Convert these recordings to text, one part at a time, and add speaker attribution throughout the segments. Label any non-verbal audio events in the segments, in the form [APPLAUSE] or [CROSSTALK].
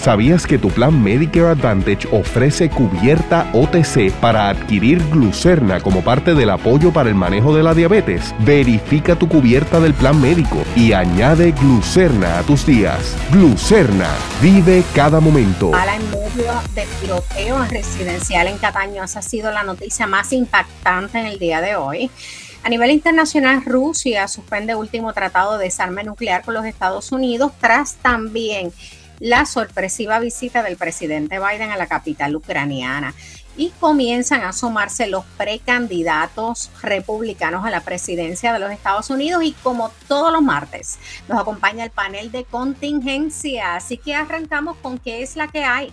Speaker 1: ¿Sabías que tu plan Medicare Advantage ofrece cubierta OTC para adquirir glucerna como parte del apoyo para el manejo de la diabetes? Verifica tu cubierta del plan médico y añade glucerna a tus días. Glucerna, vive cada momento.
Speaker 2: Medio de tiroteo residencial en Cataño, esa ha sido la noticia más impactante en el día de hoy. A nivel internacional, Rusia suspende último tratado de desarme nuclear con los Estados Unidos tras también la sorpresiva visita del presidente Biden a la capital ucraniana y comienzan a sumarse los precandidatos republicanos a la presidencia de los Estados Unidos y como todos los martes nos acompaña el panel de contingencia, así que arrancamos con qué es la que hay.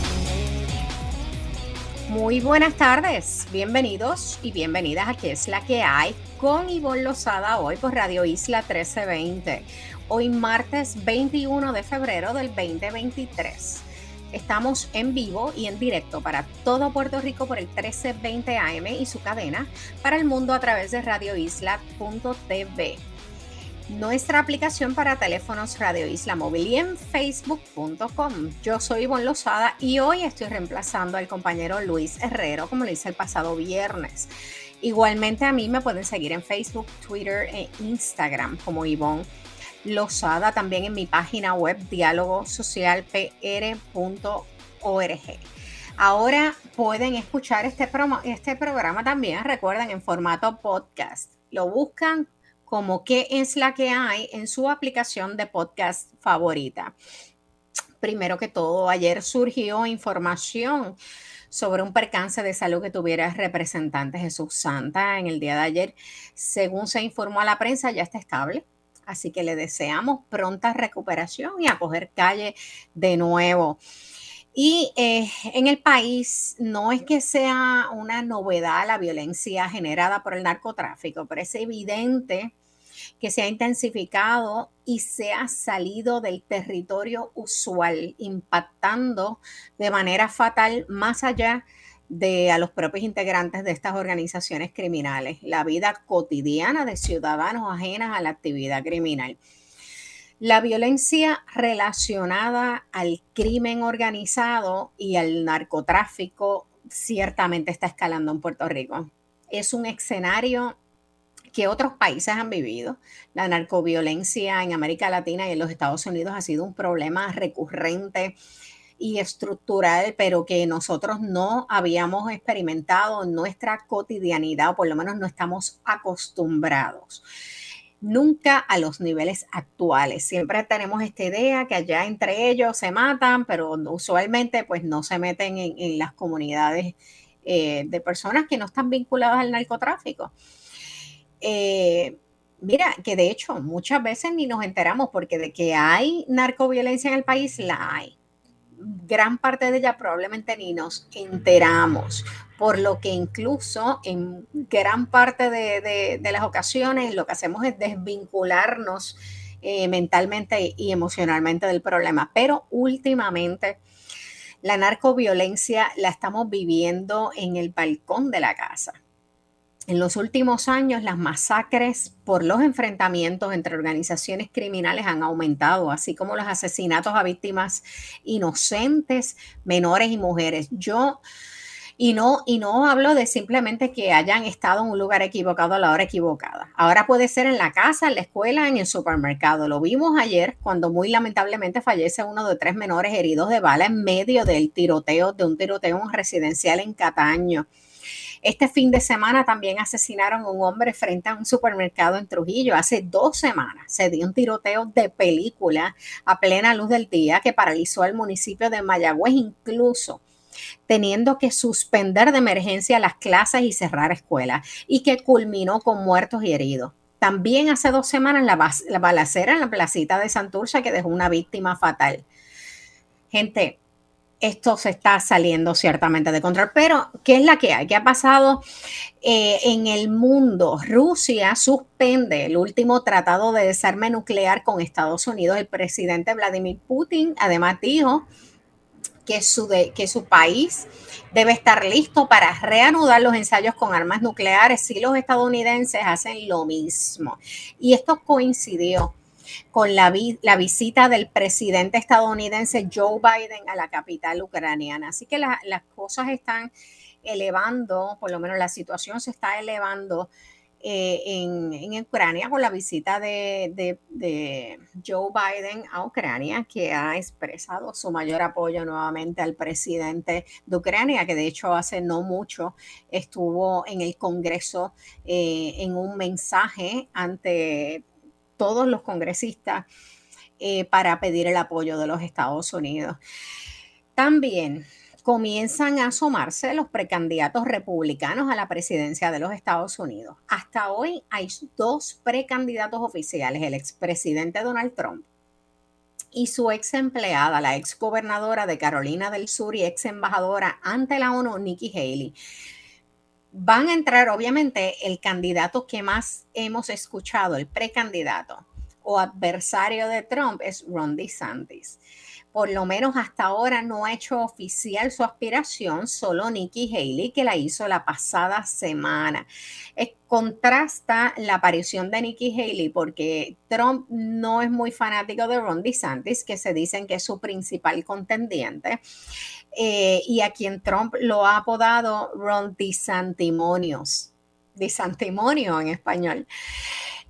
Speaker 2: Muy buenas tardes, bienvenidos y bienvenidas a ¿Qué es la que hay? con Ivonne Lozada hoy por Radio Isla 1320 hoy martes 21 de febrero del 2023. Estamos en vivo y en directo para todo Puerto Rico por el 1320 AM y su cadena, para el mundo a través de radioisla.tv. Nuestra aplicación para teléfonos Radio Isla Móvil y en facebook.com. Yo soy Ivonne Lozada y hoy estoy reemplazando al compañero Luis Herrero, como lo hice el pasado viernes. Igualmente a mí me pueden seguir en Facebook, Twitter e Instagram como Ivonne Lozada, también en mi página web dialogosocialpr.org. Ahora pueden escuchar este, este programa también, recuerden, en formato podcast. Lo buscan como qué es la que hay en su aplicación de podcast favorita. Primero que todo, ayer surgió información sobre un percance de salud que tuviera el representante Jesús Santa en el día de ayer. Según se informó a la prensa, ya está estable Así que le deseamos pronta recuperación y a coger calle de nuevo. Y eh, en el país no es que sea una novedad la violencia generada por el narcotráfico, pero es evidente que se ha intensificado y se ha salido del territorio usual, impactando de manera fatal más allá de a los propios integrantes de estas organizaciones criminales, la vida cotidiana de ciudadanos ajenas a la actividad criminal. La violencia relacionada al crimen organizado y al narcotráfico ciertamente está escalando en Puerto Rico. Es un escenario que otros países han vivido. La narcoviolencia en América Latina y en los Estados Unidos ha sido un problema recurrente y estructural, pero que nosotros no habíamos experimentado en nuestra cotidianidad, o por lo menos no estamos acostumbrados. Nunca a los niveles actuales. Siempre tenemos esta idea que allá entre ellos se matan, pero usualmente pues no se meten en, las comunidades eh, de personas que no están vinculadas al narcotráfico. Eh, mira, que de hecho muchas veces ni nos enteramos porque de que hay narcoviolencia en el país, la hay gran parte de ella probablemente ni nos enteramos, por lo que incluso en gran parte de, las ocasiones lo que hacemos es desvincularnos eh, mentalmente y emocionalmente del problema. Pero últimamente la narcoviolencia la estamos viviendo en el balcón de la casa. En los últimos años, las masacres por los enfrentamientos entre organizaciones criminales han aumentado, así como los asesinatos a víctimas inocentes, menores y mujeres. Yo, y no, y no hablo de simplemente que hayan estado en un lugar equivocado a la hora equivocada. Ahora puede ser en la casa, en la escuela, en el supermercado. Lo vimos ayer cuando muy lamentablemente fallece uno de tres menores heridos de bala en medio del tiroteo, de un tiroteo residencial en Cataño. Este fin de semana también asesinaron a un hombre frente a un supermercado en Trujillo. Hace dos semanas se dio un tiroteo de película a plena luz del día que paralizó al municipio de Mayagüez incluso teniendo que suspender de emergencia las clases y cerrar escuelas y que culminó con muertos y heridos. También hace dos semanas la, la balacera en la placita de Santurce que dejó una víctima fatal. Gente, esto se está saliendo ciertamente de control. Pero, ¿qué es la que hay? ¿Qué ha pasado eh, en el mundo? Rusia suspende el último tratado de desarme nuclear con Estados Unidos. El presidente Vladimir Putin además dijo que su, que su país debe estar listo para reanudar los ensayos con armas nucleares si los estadounidenses hacen lo mismo. Y esto coincidió con la, la visita del presidente estadounidense Joe Biden a la capital ucraniana. Así que las cosas están elevando, por lo menos la situación se está elevando eh, en, Ucrania con la visita de, Joe Biden a Ucrania, que ha expresado su mayor apoyo nuevamente al presidente de Ucrania, que de hecho hace no mucho estuvo en el Congreso eh, en un mensaje ante todos los congresistas eh, para pedir el apoyo de los Estados Unidos. También comienzan a asomarse los precandidatos republicanos a la presidencia de los Estados Unidos. Hasta hoy hay dos precandidatos oficiales, el expresidente Donald Trump y su ex empleada, la ex gobernadora de Carolina del Sur y ex embajadora ante la ONU, Nikki Haley. Van a entrar, obviamente, el candidato que más hemos escuchado, el precandidato o adversario de Trump es Ron DeSantis. Por lo menos hasta ahora no ha hecho oficial su aspiración, solo Nikki Haley, que la hizo la pasada semana. contrasta la aparición de Nikki Haley porque Trump no es muy fanático de Ron DeSantis, que se dicen que es su principal contendiente. Eh, y a quien Trump lo ha apodado Ron DeSantimonios, DeSantimonio en español.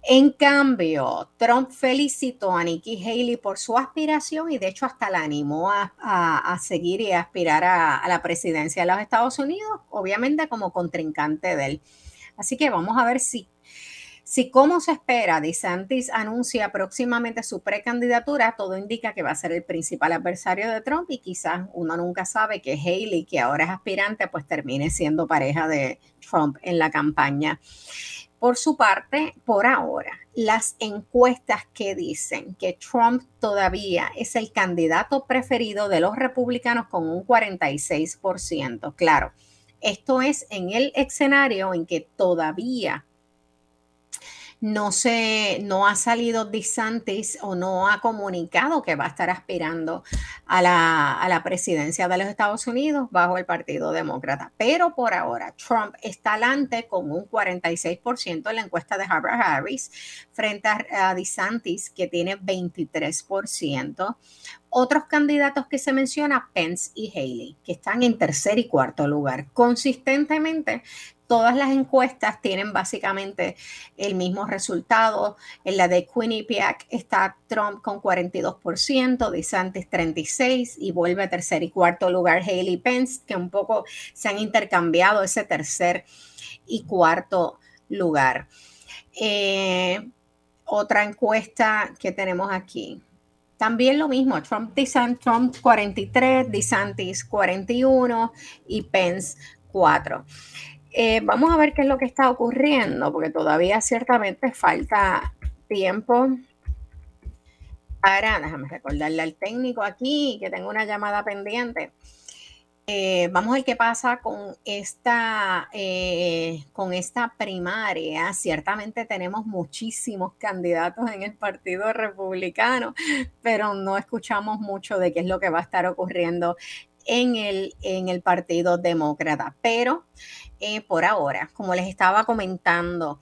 Speaker 2: En cambio, Trump felicitó a Nikki Haley por su aspiración y de hecho hasta la animó a, seguir y a aspirar a, la presidencia de los Estados Unidos, obviamente como contrincante de él. Así que vamos a ver si si como se espera, DeSantis anuncia próximamente su precandidatura, todo indica que va a ser el principal adversario de Trump y quizás uno nunca sabe que Haley, que ahora es aspirante, pues termine siendo pareja de Trump en la campaña. Por su parte, por ahora, las encuestas que dicen que Trump todavía es el candidato preferido de los republicanos con un 46%. Claro, esto es en el escenario en que todavía no se, no ha salido DeSantis o no ha comunicado que va a estar aspirando a la, a la presidencia de los Estados Unidos bajo el Partido Demócrata. Pero por ahora, Trump está adelante con un 46% en la encuesta de Harvard Harris frente a DeSantis, que tiene 23%. Otros candidatos que se menciona, Pence y Haley, que están en tercer y cuarto lugar. Consistentemente, todas las encuestas tienen básicamente el mismo resultado. En la de Quinnipiac está Trump con 42%, DeSantis 36% y vuelve a tercer y cuarto lugar Haley Pence, que un poco se han intercambiado ese tercer y cuarto lugar. Eh, otra encuesta que tenemos aquí. También lo mismo, Trump, Trump 43, DeSantis 41 y Pence 4. Eh, vamos a ver qué es lo que está ocurriendo, porque todavía ciertamente falta tiempo para, déjame recordarle al técnico aquí que tengo una llamada pendiente. Eh, vamos a ver qué pasa con esta, eh, con esta primaria. Ciertamente tenemos muchísimos candidatos en el Partido Republicano, pero no escuchamos mucho de qué es lo que va a estar ocurriendo en el, en el Partido Demócrata. Pero eh, por ahora, como les estaba comentando,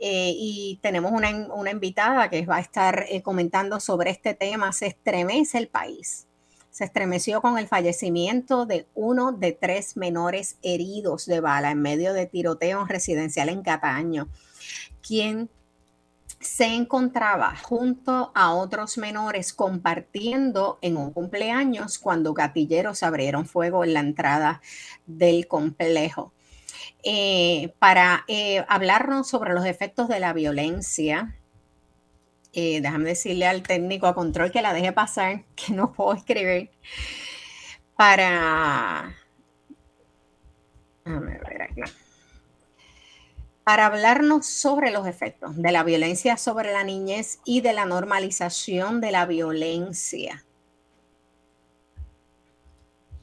Speaker 2: y tenemos una, una, invitada que va a estar comentando sobre este tema, se estremece el país. Se estremeció con el fallecimiento de uno de tres menores heridos de bala en medio de tiroteo residencial en Cataño, quien se encontraba junto a otros menores compartiendo en un cumpleaños cuando gatilleros abrieron fuego en la entrada del complejo. Eh, para eh, hablarnos sobre los efectos de la violencia. Eh, déjame decirle al técnico a control que la deje pasar, [LAUGHS] que no puedo escribir. Para. ver aquí. Para hablarnos sobre los efectos de la violencia sobre la niñez y de la normalización de la violencia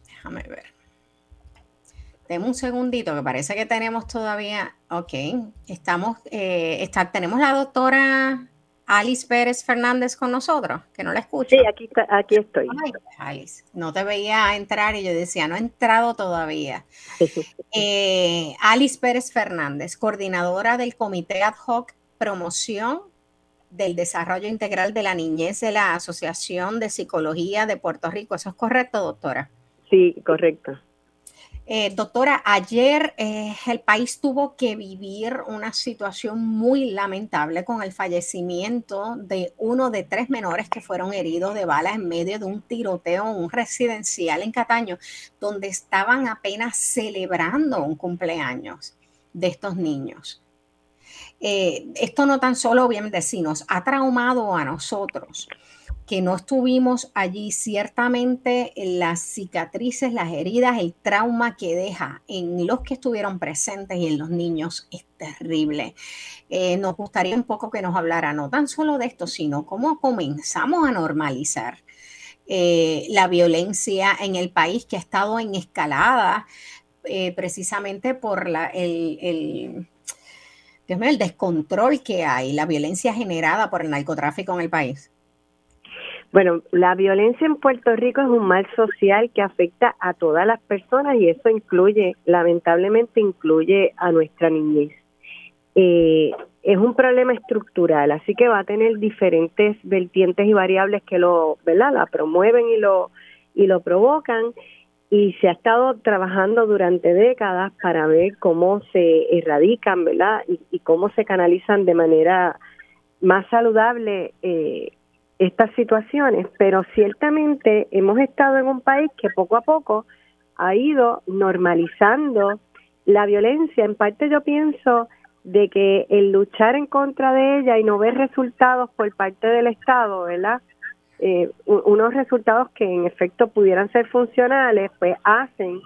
Speaker 2: déjame ver. Deme un segundito, que parece que tenemos todavía. Ok, estamos. Eh, está, tenemos la doctora Alice Pérez Fernández con nosotros, que no la escucho.
Speaker 3: Sí, aquí, aquí estoy.
Speaker 2: Alice, no te veía entrar y yo decía, no he entrado todavía. [LAUGHS] Eh, Alice Pérez Fernández, coordinadora del Comité Ad Hoc Promoción del Desarrollo Integral de la Niñez de la Asociación de Psicología de Puerto Rico. ¿Eso es correcto, doctora?
Speaker 3: Sí, correcto.
Speaker 2: Eh, doctora, ayer eh, el país tuvo que vivir una situación muy lamentable con el fallecimiento de uno de tres menores que fueron heridos de bala en medio de un tiroteo en un residencial en Cataño, donde estaban apenas celebrando un cumpleaños de estos niños. Eh, esto no tan solo, obviamente, sí nos ha traumado a nosotros, que no estuvimos allí, ciertamente las cicatrices, las heridas, el trauma que deja en los que estuvieron presentes y en los niños es terrible. Eh, nos gustaría un poco que nos hablara no tan solo de esto, sino cómo comenzamos a normalizar eh, la violencia en el país que ha estado en escalada eh, precisamente por el el descontrol que hay, la violencia generada por el narcotráfico en el país.
Speaker 3: Bueno, la violencia en Puerto Rico es un mal social que afecta a todas las personas y eso incluye, lamentablemente, incluye a nuestra niñez. Eh, es un problema estructural, así que va a tener diferentes vertientes y variables que lo, ¿verdad? La promueven y lo y lo provocan y se ha estado trabajando durante décadas para ver cómo se erradican, ¿verdad? Y, y cómo se canalizan de manera más saludable eh, estas situaciones, pero ciertamente hemos estado en un país que poco a poco ha ido normalizando la violencia. En parte yo pienso de que el luchar en contra de ella y no ver resultados por parte del Estado, ¿verdad? Eh, unos resultados que en efecto pudieran ser funcionales, pues hacen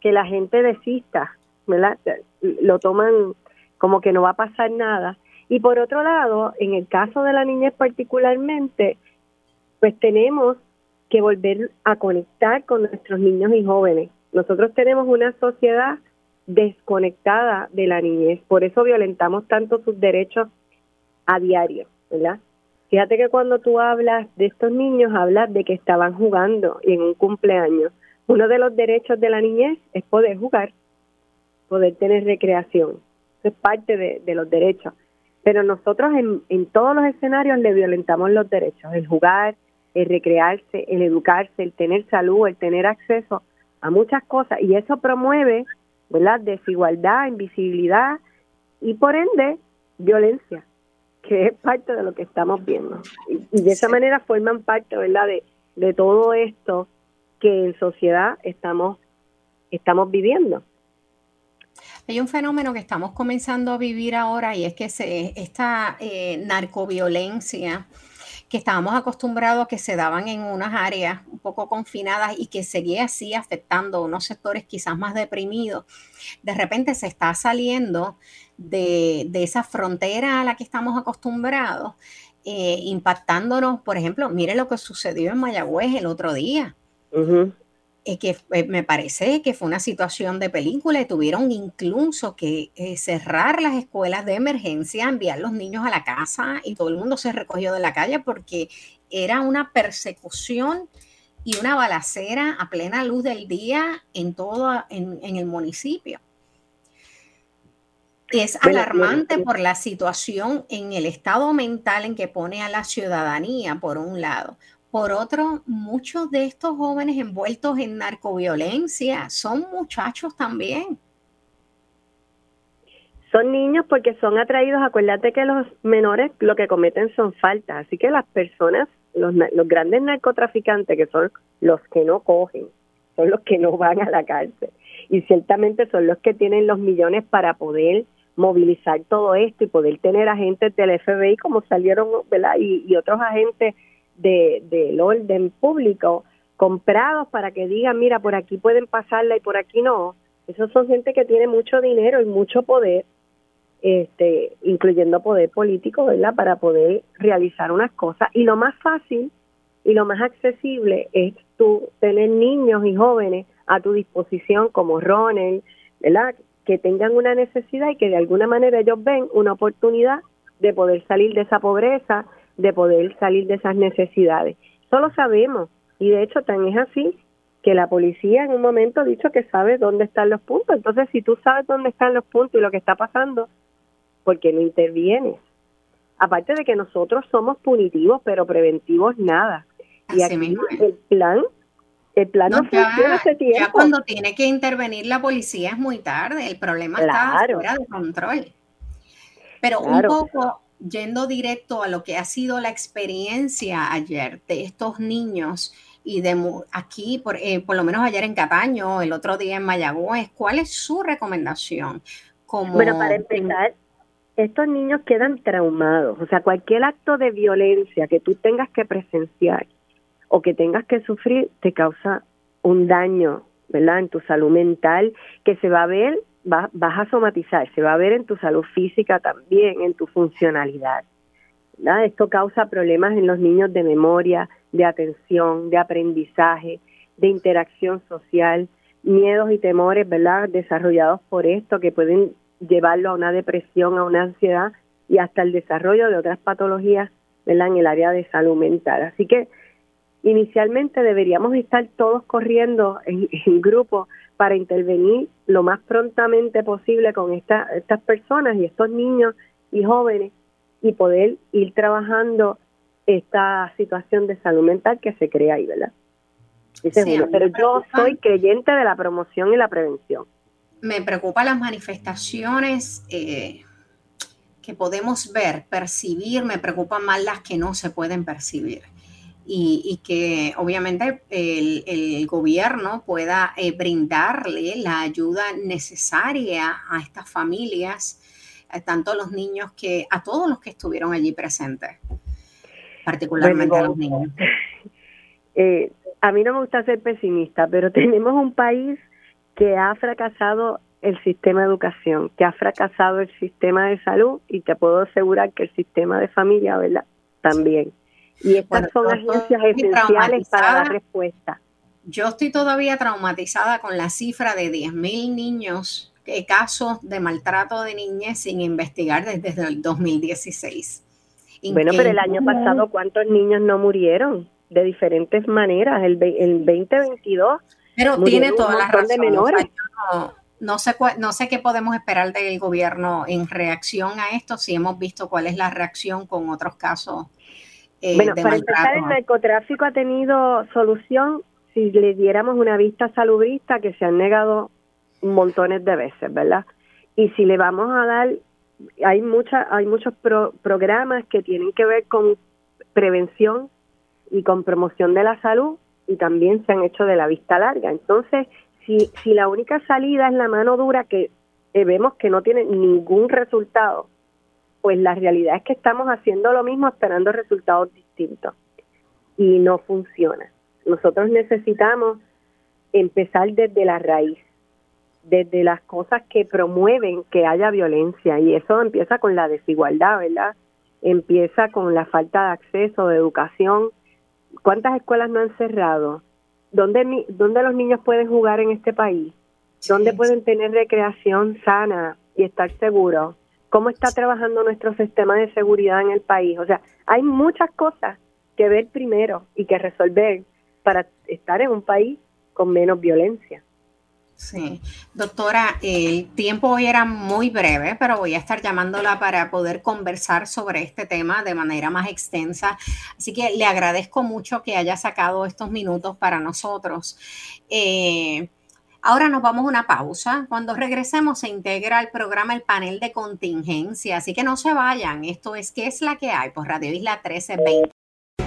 Speaker 3: que la gente desista, ¿verdad? Lo toman como que no va a pasar nada y por otro lado, en el caso de la niñez particularmente, pues tenemos que volver a conectar con nuestros niños y jóvenes. Nosotros tenemos una sociedad desconectada de la niñez, por eso violentamos tanto sus derechos a diario, ¿verdad? Fíjate que cuando tú hablas de estos niños, hablas de que estaban jugando y en un cumpleaños. Uno de los derechos de la niñez es poder jugar, poder tener recreación. Eso es parte de, de los derechos pero nosotros en, en todos los escenarios le violentamos los derechos, el jugar, el recrearse, el educarse, el tener salud, el tener acceso a muchas cosas y eso promueve, ¿verdad? Desigualdad, invisibilidad y por ende violencia, que es parte de lo que estamos viendo. Y, de esa manera forman parte, ¿verdad? De, de todo esto que en sociedad estamos estamos viviendo.
Speaker 2: Hay un fenómeno que estamos comenzando a vivir ahora y es que esta eh, narcoviolencia que estábamos acostumbrados a que se daban en unas áreas un poco confinadas y que seguía así afectando unos sectores quizás más deprimidos, de repente se está saliendo de, esa frontera a la que estamos acostumbrados, eh, impactándonos, por ejemplo, mire lo que sucedió en Mayagüez el otro día que eh, me parece que fue una situación de película y tuvieron incluso que eh, cerrar las escuelas de emergencia, enviar los niños a la casa y todo el mundo se recogió de la calle porque era una persecución y una balacera a plena luz del día en todo en, en el municipio. Es alarmante por la situación en el estado mental en que pone a la ciudadanía, por un lado. Por otro, muchos de estos jóvenes envueltos en narcoviolencia son muchachos también.
Speaker 3: Son niños porque son atraídos. Acuérdate que los menores lo que cometen son faltas. Así que las personas, los, los grandes narcotraficantes, que son los que no cogen, son los que no van a la cárcel. Y ciertamente son los que tienen los millones para poder movilizar todo esto y poder tener agentes del FBI como salieron, ¿verdad? Y, y otros agentes del de, orden público comprados para que digan, mira, por aquí pueden pasarla y por aquí no. Esos son gente que tiene mucho dinero y mucho poder, este, incluyendo poder político, ¿verdad? Para poder realizar unas cosas. Y lo más fácil y lo más accesible es tú tener niños y jóvenes a tu disposición como Ronald, ¿verdad? Que tengan una necesidad y que de alguna manera ellos ven una oportunidad de poder salir de esa pobreza, de poder salir de esas necesidades. Solo sabemos, y de hecho tan es así, que la policía en un momento ha dicho que sabe dónde están los puntos. Entonces, si tú sabes dónde están los puntos y lo que está pasando, ¿por qué no intervienes? Aparte de que nosotros somos punitivos, pero preventivos nada. Y aquí el plan, el plan no, funciona hace tiempo.
Speaker 2: Ya cuando tiene que intervenir la policía es muy tarde, el problema está fuera de control. Pero un poco yendo directo a lo que ha sido la experiencia ayer de estos niños y de aquí, por, eh, por lo menos ayer en Cataño, el otro día en Mayagüez, ¿cuál es su recomendación?
Speaker 3: Como, bueno, para empezar, estos niños quedan traumados, o sea, cualquier acto de violencia que tú tengas que presenciar o que tengas que sufrir te causa un daño, ¿verdad? En tu salud mental que se va a ver vas, a somatizar, se va a ver en tu salud física también, en tu funcionalidad. Esto causa problemas en los niños de memoria, de atención, de aprendizaje, de interacción social, miedos y temores, ¿verdad? Desarrollados por esto que pueden llevarlo a una depresión, a una ansiedad y hasta el desarrollo de otras patologías, ¿verdad? En el área de salud mental. Así que inicialmente deberíamos estar todos corriendo en, en grupo para intervenir lo más prontamente posible con esta, estas personas y estos niños y jóvenes y poder ir trabajando esta situación de salud mental que se crea ahí, ¿verdad? pero yo soy creyente de la promoción y la prevención.
Speaker 2: Me preocupan las manifestaciones eh, que podemos ver, percibir, me preocupan más las que no se pueden percibir y, que obviamente el, gobierno pueda eh, brindarle la ayuda necesaria a estas familias, tanto a los niños que a todos los que estuvieron allí presentes, particularmente a los niños. [LAUGHS]
Speaker 3: Eh, a mí no me gusta ser pesimista, pero [LAUGHS] tenemos un país que ha fracasado el sistema de educación, que ha fracasado el sistema de salud y te puedo asegurar que el sistema de familia, ¿verdad? También. Y estas son agencias esenciales para dar respuesta.
Speaker 2: Yo estoy todavía traumatizada con la cifra de 10.000 niños, eh, casos de maltrato de niñez sin investigar desde, el 2016.
Speaker 3: Bueno, pero el año pasado, ¿cuántos niños no murieron? De diferentes maneras. El, el 2022.
Speaker 2: Pero tiene toda la razón. De menores. no, sé, no sé qué podemos esperar del gobierno en reacción a esto, si hemos visto cuál es la reacción con otros casos
Speaker 3: eh, bueno, para empezar, el narcotráfico ha tenido solución si le diéramos una vista salubrista que se han negado montones de veces, ¿verdad? Y si le vamos a dar, hay mucha, hay muchos programas que tienen que ver con prevención y con promoción de la salud y también se han hecho de la vista larga. Entonces, si, si la única salida es la mano dura que eh, vemos que no tiene ningún resultado, pues la realidad es que estamos haciendo lo mismo esperando resultados distintos y no funciona. Nosotros necesitamos empezar desde la raíz, desde las cosas que promueven que haya violencia y eso empieza con la desigualdad, ¿verdad? Empieza con la falta de acceso, de educación. ¿Cuántas escuelas no han cerrado? ¿Dónde, dónde los niños pueden jugar en este país? ¿Dónde pueden tener recreación sana y estar seguros? Cómo está trabajando nuestro sistema de seguridad en el país. O sea, hay muchas cosas que ver primero y que resolver para estar en un país con menos violencia.
Speaker 2: Sí, doctora, el tiempo hoy era muy breve, pero voy a estar llamándola para poder conversar sobre este tema de manera más extensa. Así que le agradezco mucho que haya sacado estos minutos para nosotros. Eh, Ahora nos vamos a una pausa. Cuando regresemos se integra al programa el panel de contingencia, así que no se vayan. Esto es ¿Qué es la que hay? por Radio Isla 1320.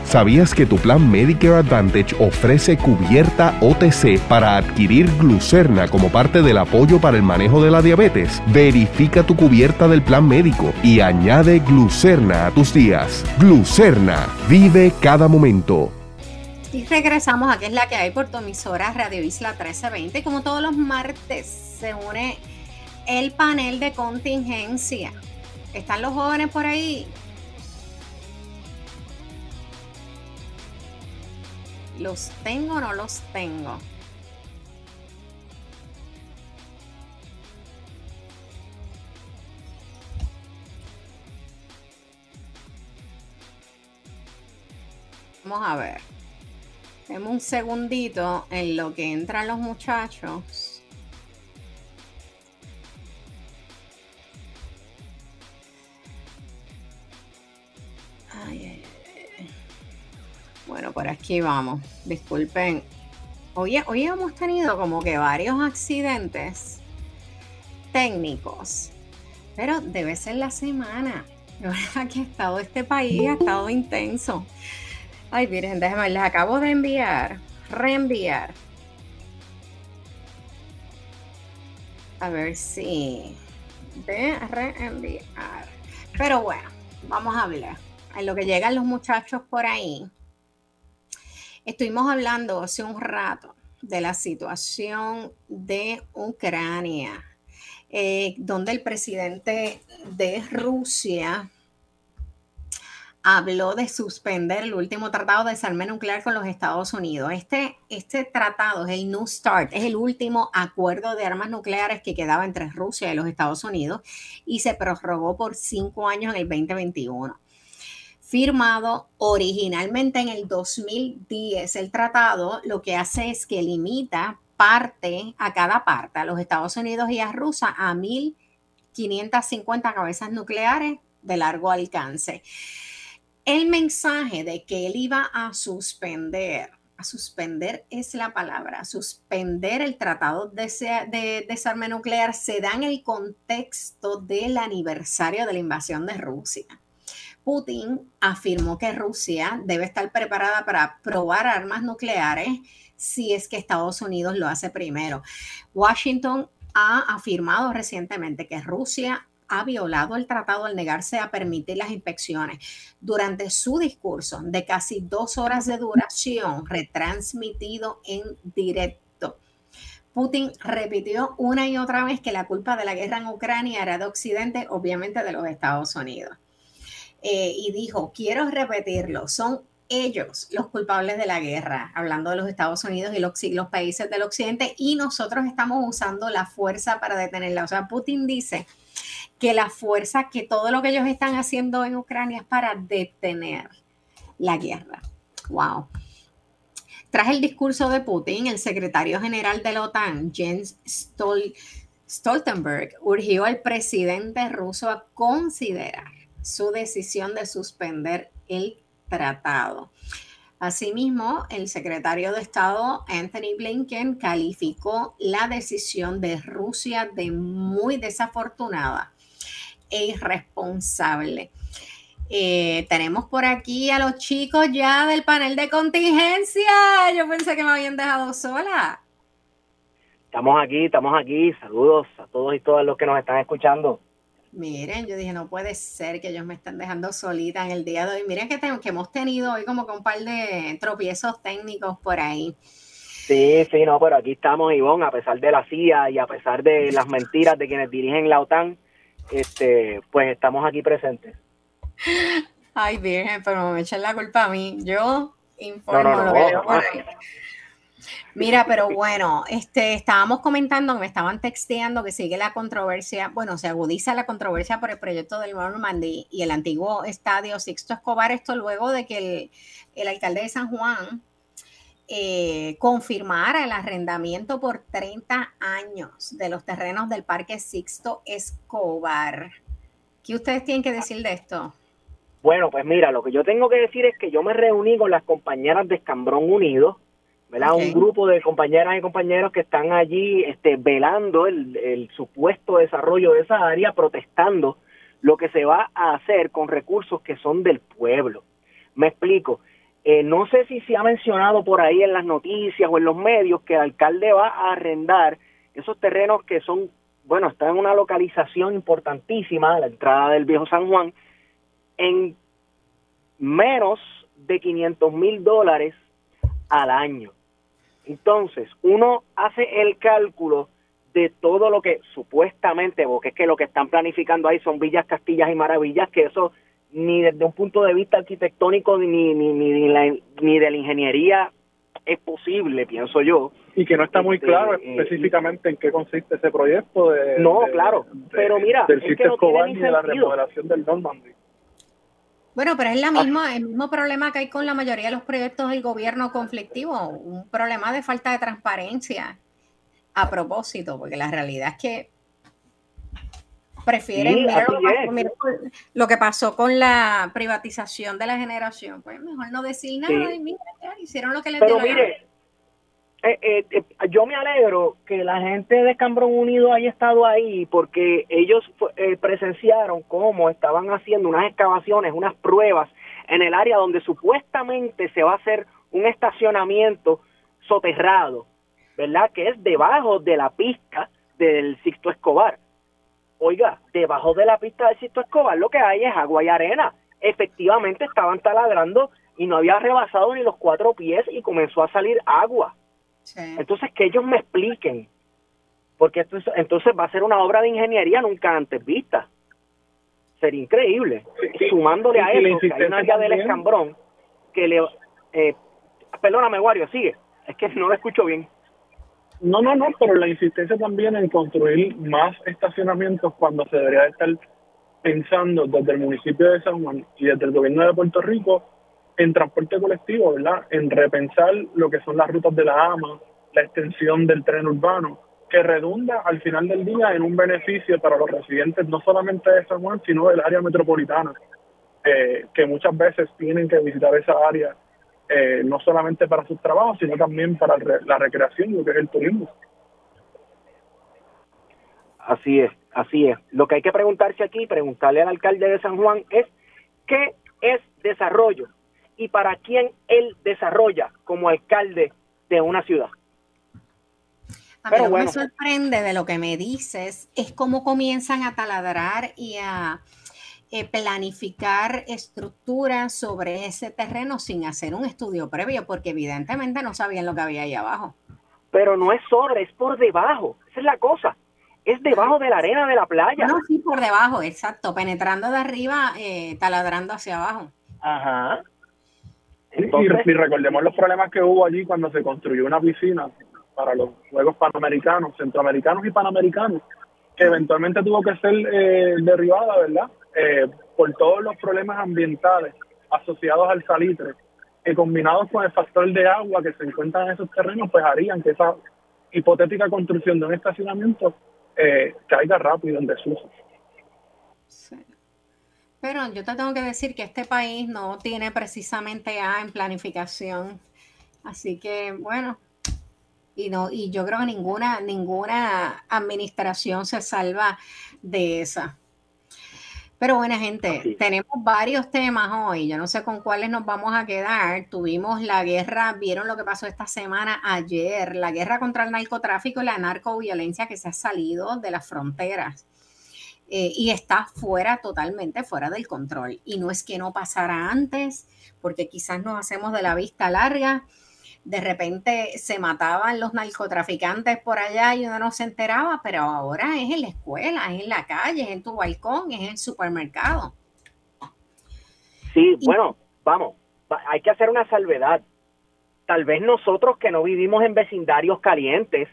Speaker 1: ¿Sabías que tu plan Medicare Advantage ofrece cubierta OTC para adquirir glucerna como parte del apoyo para el manejo de la diabetes? Verifica tu cubierta del plan médico y añade glucerna a tus días. Glucerna, vive cada momento.
Speaker 2: Y regresamos, a aquí es la que hay por tu emisora Radio Isla 1320. Como todos los martes se une el panel de contingencia. ¿Están los jóvenes por ahí? ¿Los tengo o no los tengo? Vamos a ver. Tenemos un segundito en lo que entran los muchachos. Bueno, por aquí vamos. Disculpen. Hoy, hoy hemos tenido como que varios accidentes técnicos, pero debe ser la semana. La verdad que ha estado este país, ha estado intenso. Ay, miren, déjenme, les acabo de enviar, reenviar. A ver si. De reenviar. Pero bueno, vamos a hablar. En lo que llegan los muchachos por ahí. Estuvimos hablando hace un rato de la situación de Ucrania, eh, donde el presidente de Rusia habló de suspender el último tratado de desarme nuclear con los Estados Unidos. Este, este tratado es el New START, es el último acuerdo de armas nucleares que quedaba entre Rusia y los Estados Unidos y se prorrogó por cinco años en el 2021 firmado originalmente en el 2010. El tratado lo que hace es que limita parte a cada parte, a los Estados Unidos y a Rusia, a 1.550 cabezas nucleares de largo alcance. El mensaje de que él iba a suspender, a suspender es la palabra, suspender el tratado de, de desarme nuclear se da en el contexto del aniversario de la invasión de Rusia Putin afirmó que Rusia debe estar preparada para probar armas nucleares si es que Estados Unidos lo hace primero. Washington ha afirmado recientemente que Rusia ha violado el tratado al negarse a permitir las inspecciones. Durante su discurso de casi dos horas de duración, retransmitido en directo, Putin repitió una y otra vez que la culpa de la guerra en Ucrania era de Occidente, obviamente de los Estados Unidos. Eh, y dijo, quiero repetirlo, son ellos los culpables de la guerra, hablando de los Estados Unidos y los, los, países del occidente, y nosotros estamos usando la fuerza para detenerla. O sea, Putin dice que la fuerza, que todo lo que ellos están haciendo en Ucrania es para detener la guerra. Wow. Tras el discurso de Putin, el secretario general de la OTAN, Jens Stoltenberg, urgió al presidente ruso a considerar su decisión de suspender el tratado. Asimismo, el secretario de Estado Anthony Blinken calificó la decisión de Rusia de muy desafortunada e irresponsable. Eh, tenemos por aquí a los chicos ya del panel de contingencia. Yo pensé que me habían dejado sola.
Speaker 4: Estamos aquí, estamos aquí. Saludos a todos y todas los que nos están escuchando.
Speaker 2: Miren, yo dije, no puede ser que ellos me estén dejando solita en el día de hoy. Miren que, que hemos tenido hoy como que un par de tropiezos técnicos por ahí.
Speaker 4: Sí, sí, no, pero aquí estamos, Ivonne, a pesar de la CIA y a pesar de las mentiras de quienes dirigen la OTAN, este, pues estamos aquí presentes.
Speaker 2: Ay, Virgen, pero me echan la culpa a mí. Yo informo lo que por ahí. Mira, pero bueno, este, estábamos comentando, me estaban texteando que sigue la controversia, bueno, se agudiza la controversia por el proyecto del Normandy y el antiguo estadio Sixto Escobar, esto luego de que el, alcalde de San Juan eh, confirmara el arrendamiento por 30 años de los terrenos del Parque Sixto Escobar. ¿Qué ustedes tienen que decir de esto?
Speaker 4: Bueno, pues mira, lo que yo tengo que decir es que yo me reuní con las compañeras de Escambrón Unido, un grupo de compañeras y compañeros que están allí este, velando el, supuesto desarrollo de esa área, protestando lo que se va a hacer con recursos que son del pueblo. Me explico. Eh, no sé si se ha mencionado por ahí en las noticias o en los medios que el alcalde va a arrendar esos terrenos que son, bueno, están en una localización importantísima, la entrada del viejo San Juan, en menos de 500 mil dólares al año. Entonces, uno hace el cálculo de todo lo que supuestamente, porque es que lo que están planificando ahí son villas, castillas y maravillas, que eso ni desde un punto de vista arquitectónico ni, ni, ni, ni de la ingeniería es posible, pienso yo.
Speaker 5: Y que no está muy este, claro eh, específicamente en qué consiste ese proyecto. De,
Speaker 4: no, claro, pero mira,
Speaker 5: del es que no de la remodelación del Normandy.
Speaker 2: Bueno, pero es la misma, el mismo problema que hay con la mayoría de los proyectos del gobierno conflictivo, un problema de falta de transparencia a propósito, porque la realidad es que prefieren lo, que pasó con la privatización de la generación. Pues mejor no decir nada y mira, hicieron lo que les
Speaker 4: Pero mire, eh, eh, eh, yo me alegro que la gente de Cambrón Unido haya estado ahí porque ellos presenciaron cómo estaban haciendo unas excavaciones, unas pruebas en el área donde supuestamente se va a hacer un estacionamiento soterrado, ¿verdad? Que es debajo de la pista del Sixto Escobar. Oiga, debajo de la pista del Sixto Escobar lo que hay es agua y arena. Efectivamente estaban taladrando y no había rebasado ni los cuatro pies y comenzó a salir agua. Entonces, que ellos me expliquen, porque esto entonces va a ser una obra de ingeniería nunca antes vista. Sería increíble. Sumándole a eso, que hay una área del escambrón que le... Eh, perdóname, Wario, sigue. Es que no lo escucho bien.
Speaker 5: No, no, no, pero la insistencia también en construir más estacionamientos cuando se debería estar pensando desde el municipio de San Juan y desde el gobierno de Puerto Rico en transporte colectivo, ¿verdad? En repensar lo que son las rutas de la AMA, la extensión del tren urbano, que redunda al final del día en un beneficio para los residentes no solamente de San Juan, sino del área metropolitana, eh, que muchas veces tienen que visitar esa área eh, no solamente para sus trabajos, sino también para la recreación y lo que es el turismo.
Speaker 4: Así es, así es. Lo que hay que preguntarse aquí, preguntarle al alcalde de San Juan es, ¿qué es desarrollo? y para quién él desarrolla como alcalde de una ciudad.
Speaker 2: A mí lo que me sorprende de lo que me dices es cómo comienzan a taladrar y a eh, planificar estructuras sobre ese terreno sin hacer un estudio previo, porque evidentemente no sabían lo que había ahí abajo.
Speaker 4: Pero no es sobre, es por debajo. Esa es la cosa. Es debajo de la arena de la playa.
Speaker 2: No, sí, por debajo, exacto. Penetrando de arriba, eh, taladrando hacia abajo.
Speaker 4: Ajá
Speaker 5: y, recordemos los problemas que hubo allí cuando se construyó una piscina para los Juegos Panamericanos, Centroamericanos y Panamericanos, que eventualmente tuvo que ser eh, derribada, ¿verdad? Eh, por todos los problemas ambientales asociados al salitre, que combinados con el factor de agua que se encuentra en esos terrenos, pues harían que esa hipotética construcción de un estacionamiento eh, caiga rápido en desuso.
Speaker 2: Pero yo te tengo que decir que este país no tiene precisamente A en planificación. Así que, bueno, y no, y yo creo que ninguna, ninguna administración se salva de esa. Pero buena gente, tenemos varios temas hoy. Yo no sé con cuáles nos vamos a quedar. Tuvimos la guerra, vieron lo que pasó esta semana ayer, la guerra contra el narcotráfico y la narcoviolencia que se ha salido de las fronteras. Eh, y está fuera, totalmente fuera del control. Y no es que no pasara antes, porque quizás nos hacemos de la vista larga, de repente se mataban los narcotraficantes por allá y uno no se enteraba, pero ahora es en la escuela, es en la calle, es en tu balcón, es en el supermercado.
Speaker 4: Sí, bueno, vamos, hay que hacer una salvedad. Tal vez nosotros que no vivimos en vecindarios calientes,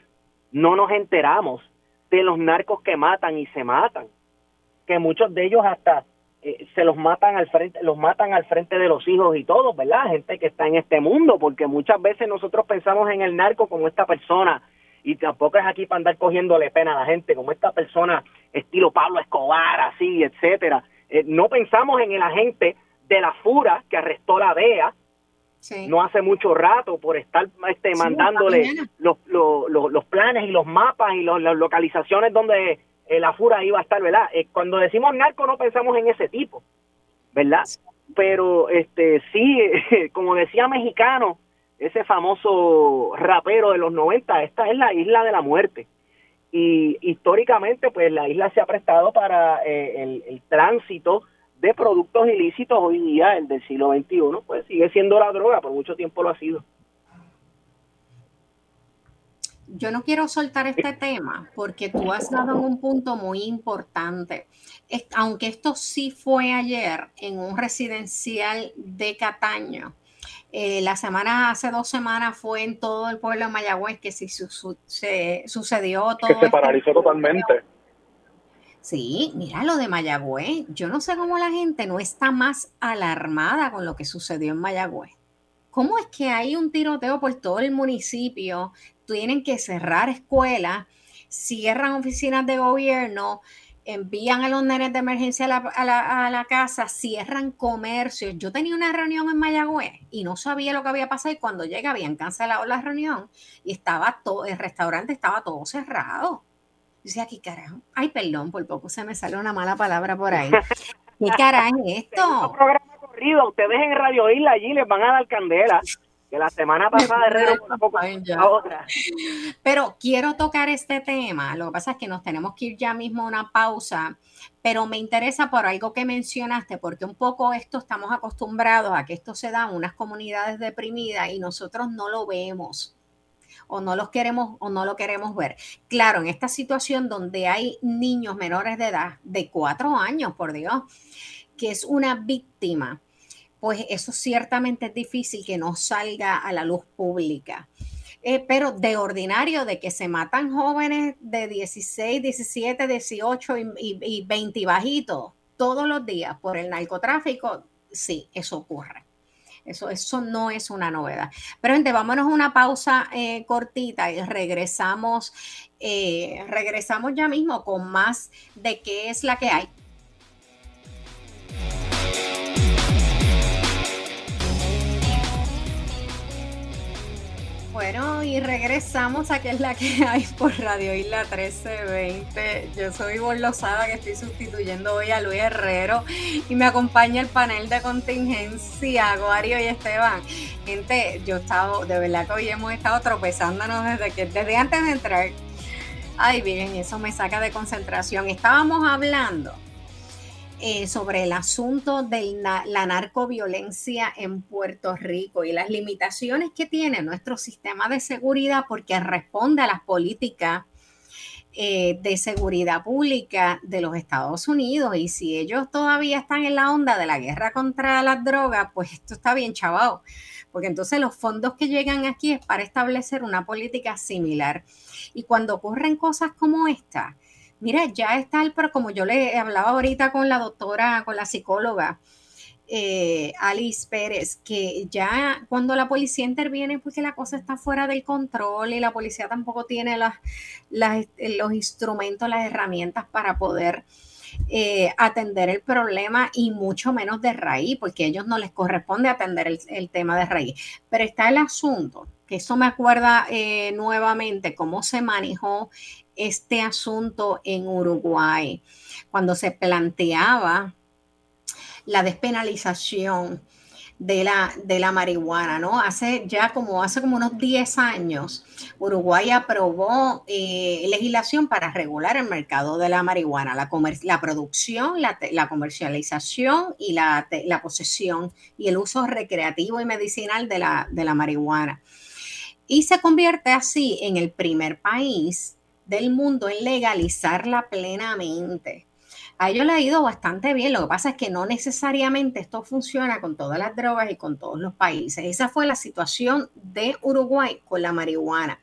Speaker 4: no nos enteramos de los narcos que matan y se matan que muchos de ellos hasta eh, se los matan al frente, los matan al frente de los hijos y todo, ¿verdad? Gente que está en este mundo, porque muchas veces nosotros pensamos en el narco como esta persona, y tampoco es aquí para andar cogiéndole pena a la gente, como esta persona estilo Pablo Escobar, así, etcétera. Eh, no pensamos en el agente de la FURA que arrestó la DEA, no hace mucho rato por estar este, mandándole los, los, los, planes y los mapas y las localizaciones donde la fura iba a estar, ¿verdad? Eh, cuando decimos narco no pensamos en ese tipo, ¿verdad? Pero este sí, [LAUGHS] como decía mexicano, ese famoso rapero de los 90, esta es la isla de la muerte. Y históricamente, pues la isla se ha prestado para eh, el, el, tránsito de productos ilícitos hoy día, el del siglo XXI, pues sigue siendo la droga, por mucho tiempo lo ha sido
Speaker 2: yo no quiero soltar este tema porque tú has dado en un punto muy importante. aunque esto sí fue ayer en un residencial de Cataño, eh, la semana, hace dos semanas fue en todo el pueblo de Mayagüez que sí se sucedió todo.
Speaker 5: Que se paralizó totalmente.
Speaker 2: Sí, mira lo de Mayagüez. Yo no sé cómo la gente no está más alarmada con lo que sucedió en Mayagüez. ¿Cómo es que hay un tiroteo por todo el municipio? Tienen que cerrar escuelas, cierran oficinas de gobierno, envían a los nenes de emergencia a la, casa, cierran comercios. Yo tenía una reunión en Mayagüez y no sabía lo que había pasado y cuando llegué habían cancelado la reunión y estaba todo, el restaurante estaba todo cerrado decía, ¿qué carajo? Ay, perdón, por poco se me sale una mala palabra por ahí. ¿Qué carajo es esto? [LAUGHS]
Speaker 4: ustedes en Radio Isla allí les van a dar candela. Que la semana pasada poco otra.
Speaker 2: Pero quiero tocar este tema. Lo que pasa es que nos tenemos que ir ya mismo a una pausa. Pero me interesa por algo que mencionaste, porque un poco esto estamos acostumbrados a que esto se da en unas comunidades deprimidas y nosotros no lo vemos o no los queremos o no lo queremos ver. Claro, en esta situación donde hay niños menores de edad, de cuatro años, por Dios, que es una víctima, pues eso ciertamente es difícil que no salga a la luz pública. Eh, pero de ordinario, de que se matan jóvenes de 16, 17, 18 y, y 20 bajitos todos los días por el narcotráfico, sí, eso ocurre. Eso, eso no es una novedad. Pero gente, vámonos a una pausa eh, cortita y regresamos, eh, regresamos ya mismo con más de qué es la que hay. Bueno, y regresamos a que es la que [LAUGHS] hay por Radio Isla 1320. Yo soy Borlosada, que estoy sustituyendo hoy a Luis Herrero y me acompaña el panel de contingencia, Guario y Esteban. Gente, yo he estado, de verdad que hoy hemos estado tropezándonos desde que, desde antes de entrar. Ay, bien, eso me saca de concentración. Estábamos hablando eh, sobre el asunto de la narcoviolencia en Puerto Rico y las limitaciones que tiene nuestro sistema de seguridad porque responde a las políticas eh, de seguridad pública de los Estados Unidos. Y si ellos todavía están en la onda de la guerra contra las drogas, pues esto está bien chavado, porque entonces los fondos que llegan aquí es para establecer una política similar. Y cuando ocurren cosas como esta, Mira, ya está el, pero como yo le hablaba ahorita con la doctora, con la psicóloga eh, Alice Pérez, que ya cuando la policía interviene, porque la cosa está fuera del control y la policía tampoco tiene las, los instrumentos, las herramientas para poder eh, atender el problema y mucho menos de raíz, porque a ellos no les corresponde atender el, tema de raíz. Pero está el asunto, que eso me acuerda eh, nuevamente cómo se manejó este asunto en Uruguay, cuando se planteaba la despenalización de la, de la marihuana, ¿no? Hace ya como, hace como unos 10 años, Uruguay aprobó eh, legislación para regular el mercado de la marihuana, la, la producción, la, la, comercialización y la, la, posesión y el uso recreativo y medicinal de la, de la marihuana. Y se convierte así en el primer país del mundo en legalizarla plenamente. A ellos le ha ido bastante bien, lo que pasa es que no necesariamente esto funciona con todas las drogas y con todos los países. Esa fue la situación de Uruguay con la marihuana.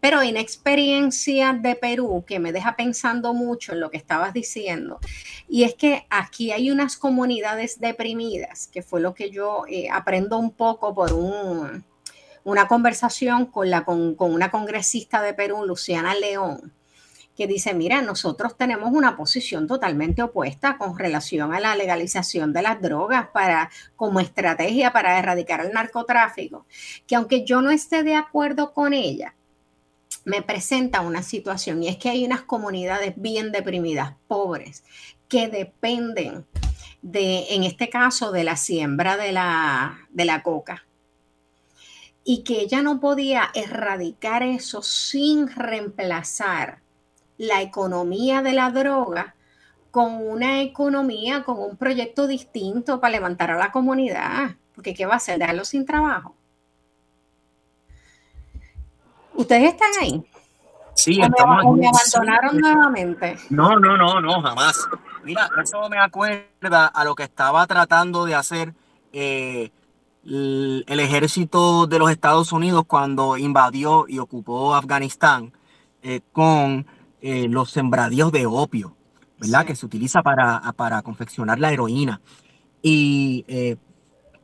Speaker 2: Pero una experiencia de Perú que me deja pensando mucho en lo que estabas diciendo, y es que aquí hay unas comunidades deprimidas, que fue lo que yo eh, aprendo un poco por un, una conversación con, una congresista de Perú, Luciana León, que dice, mira, nosotros tenemos una posición totalmente opuesta con relación a la legalización de las drogas para, como estrategia para erradicar el narcotráfico, que aunque yo no esté de acuerdo con ella, me presenta una situación y es que hay unas comunidades bien deprimidas, pobres, que dependen de, en este caso, de la siembra de la, de la coca y que ella no podía erradicar eso sin reemplazar la economía de la droga con una economía, con un proyecto distinto para levantar a la comunidad. Porque ¿qué va a hacer? Dejarlo sin trabajo. ¿Ustedes están ahí?
Speaker 6: Sí, estamos
Speaker 2: me, me abandonaron nuevamente?
Speaker 6: No, no, no, no, jamás. Mira, eso me acuerda a lo que estaba tratando de hacer eh, el, ejército de los Estados Unidos cuando invadió y ocupó Afganistán eh, con eh, los sembradíos de opio. ¿verdad? Que se utiliza para, para confeccionar la heroína. Y eh,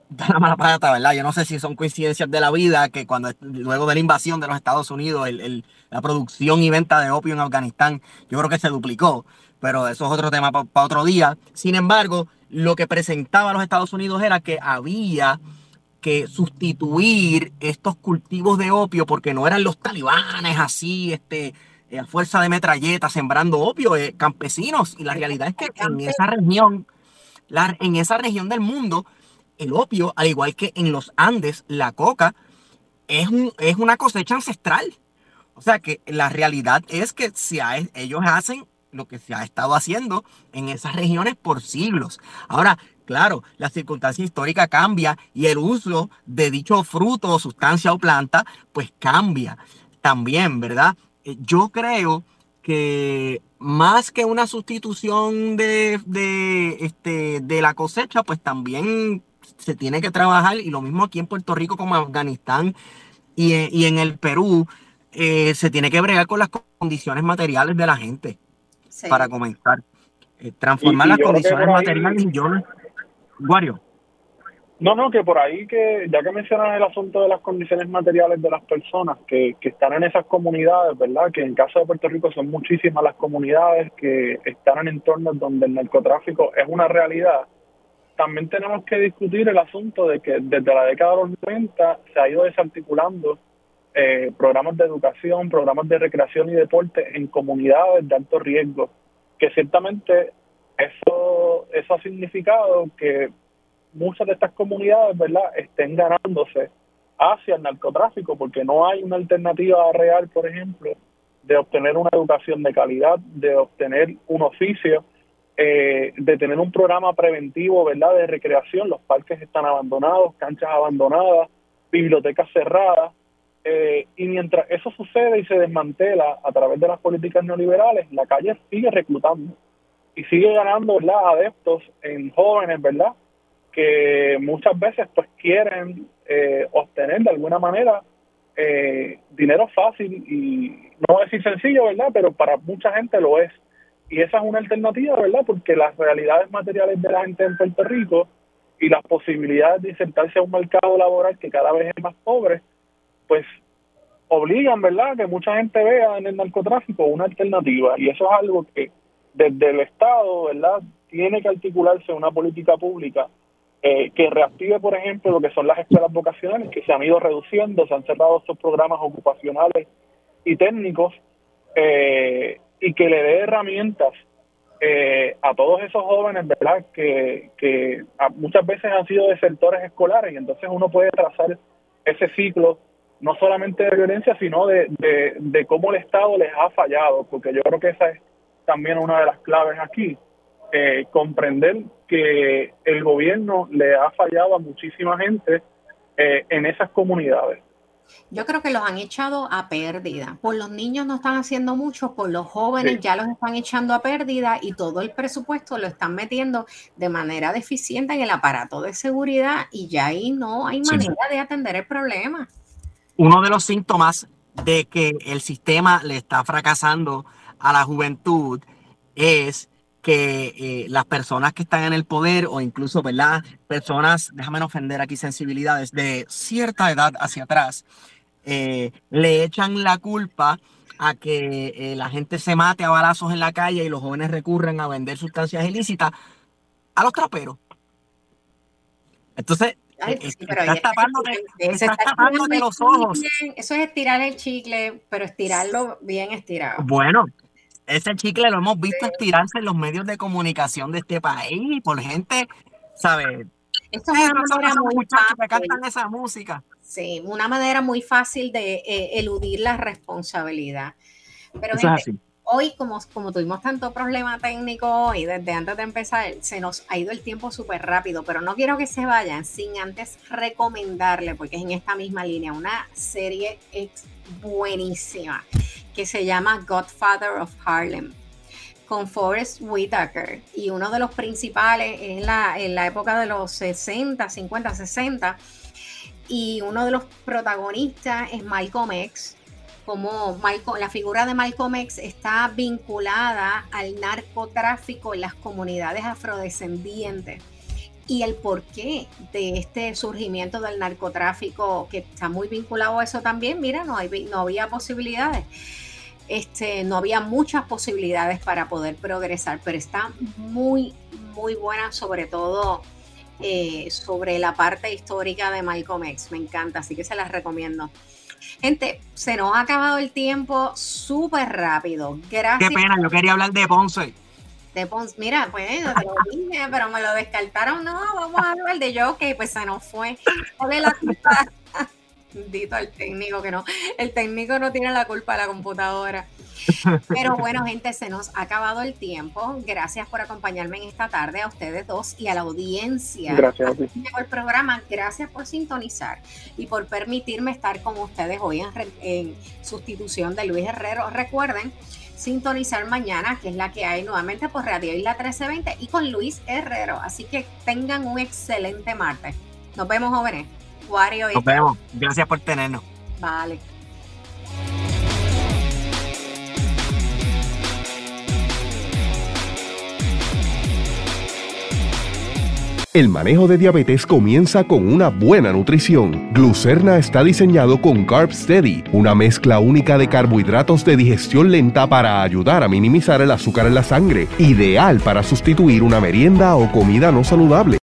Speaker 6: [LAUGHS] la mala pata, ¿verdad? Yo no sé si son coincidencias de la vida que cuando luego de la invasión de los Estados Unidos, la producción y venta de opio en Afganistán, yo creo que se duplicó, pero eso es otro tema para otro día. Sin embargo, lo que presentaba los Estados Unidos era que había que sustituir estos cultivos de opio porque no eran los talibanes así, este, eh, a fuerza de metralletas sembrando opio, eh, campesinos. Y la realidad es que en esa región, la, en esa región del mundo, el opio, al igual que en los Andes, la coca, es, un, es una cosecha ancestral. O sea que la realidad es que si ellos hacen lo que se ha estado haciendo en esas regiones por siglos. Ahora, claro, la circunstancia histórica cambia y el uso de dicho fruto, sustancia o planta, pues cambia también, ¿verdad? Eh, yo creo que más que una sustitución de, de, este, de la cosecha, pues también se tiene que trabajar, y lo mismo aquí en Puerto Rico como en Afganistán y, en el Perú, eh, se tiene que bregar con las condiciones materiales de la gente, para comenzar. Eh, transformar las condiciones materiales en yo. Wario.
Speaker 5: No, no, que por ahí que, ya que mencionas el asunto de las condiciones materiales de las personas que, que están en esas comunidades, ¿verdad? Que en caso de Puerto Rico son muchísimas las comunidades que están en entornos donde el narcotráfico es una realidad también tenemos que discutir el asunto de que desde la década de los 90 se ha ido desarticulando eh, programas de educación, programas de recreación y deporte en comunidades de alto riesgo, que ciertamente eso, eso ha significado que muchas de estas comunidades, ¿verdad?, estén ganándose hacia el narcotráfico, porque no hay una alternativa real, por ejemplo, de obtener una educación de calidad, de obtener un oficio, eh, de tener un programa preventivo, ¿verdad?, de recreación. Los parques están abandonados, canchas abandonadas, bibliotecas cerradas. Eh, y mientras eso sucede y se desmantela a través de las políticas neoliberales, la calle sigue reclutando y sigue ganando, ¿verdad?, adeptos en jóvenes, ¿verdad?, que muchas veces pues quieren eh, obtener de alguna manera dinero fácil y no decir sencillo, ¿verdad?, pero para mucha gente lo es y esa es una alternativa, ¿verdad? Porque las realidades materiales de la gente en Puerto Rico y las posibilidades de insertarse a un mercado laboral que cada vez es más pobre, pues obligan, ¿verdad?, que mucha gente vea en el narcotráfico una alternativa. Y eso es algo que desde el Estado, ¿verdad?, tiene que articularse una política pública eh, que reactive, por ejemplo, lo que son las escuelas vocacionales, que se han ido reduciendo, se han cerrado estos programas ocupacionales y técnicos, eh, y que le dé herramientas eh, a todos esos jóvenes, ¿verdad? Que, que muchas veces han sido desertores escolares y entonces uno puede trazar ese ciclo no solamente de violencia, sino de, de, cómo el Estado les ha fallado, porque yo creo que esa es también una de las claves aquí, eh, comprender que el gobierno le ha fallado a muchísima gente eh, en esas comunidades.
Speaker 2: Yo creo que los han echado a pérdida. Por los niños no están haciendo mucho, por los jóvenes ya los están echando a pérdida y todo el presupuesto lo están metiendo de manera deficiente en el aparato de seguridad y ya ahí no hay manera de atender el problema.
Speaker 6: Uno de los síntomas de que el sistema le está fracasando a la juventud es que eh, las personas que están en el poder o incluso, ¿verdad? Personas, déjame no ofender aquí sensibilidades, de cierta edad hacia atrás, eh, le echan la culpa a que eh, la gente se mate a balazos en la calle y los jóvenes recurren a vender sustancias ilícitas a los traperos. Entonces, estás tapando de los ojos.
Speaker 2: Eso es estirar el chicle, pero estirarlo bien estirado.
Speaker 6: Bueno, ese chicle lo hemos visto estirarse en los medios de comunicación de este país por gente, ¿sabes?
Speaker 2: Esto es una manera muy fácil.
Speaker 6: que cantan esa música.
Speaker 2: Sí, una manera muy fácil de eh, eludir la responsabilidad. Pero hoy, como, como tuvimos tanto problema técnico y desde antes de empezar, se nos ha ido el tiempo súper rápido, pero no quiero que se vayan sin antes recomendarle, porque es en esta misma línea, una serie buenísima que se llama Godfather of Harlem con Forrest Whitaker y uno de los principales en la, en la época de los 60, 50, 60 y uno de los protagonistas es Malcolm X como la figura de Malcolm X está vinculada al narcotráfico en las comunidades afrodescendientes y el porqué de este surgimiento del narcotráfico que está muy vinculado a eso también, mira, no, no había posibilidades. Este, no había muchas posibilidades para poder progresar, pero está muy, muy buena, sobre todo eh, sobre la parte histórica de Malcolm X. Me encanta, así que se las recomiendo. Gente, se nos ha acabado el tiempo súper rápido. Gracias.
Speaker 6: Qué pena, yo quería hablar de Ponce.
Speaker 2: De Ponce, mira, pues te lo dije, pero me lo descartaron. No, vamos a hablar de Jockey, pues se nos fue. la Dito al técnico que no. El técnico no tiene la culpa de la computadora. Pero bueno, [LAUGHS] gente, se nos ha acabado el tiempo. Gracias por acompañarme en esta tarde, a ustedes dos y a la audiencia.
Speaker 5: Gracias
Speaker 2: por el programa. Gracias por sintonizar y por permitirme estar con ustedes hoy en, sustitución de Luis Herrero. Recuerden sintonizar mañana, que es la que hay nuevamente por Radio Isla 1320 y con Luis Herrero. Así que tengan un excelente martes. Nos vemos, jóvenes.
Speaker 6: Nos vemos. Gracias por tenernos.
Speaker 2: Vale.
Speaker 1: El manejo de diabetes comienza con una buena nutrición. Glucerna está diseñado con Carb Steady, una mezcla única de carbohidratos de digestión lenta para ayudar a minimizar el azúcar en la sangre, ideal para sustituir una merienda o comida no saludable.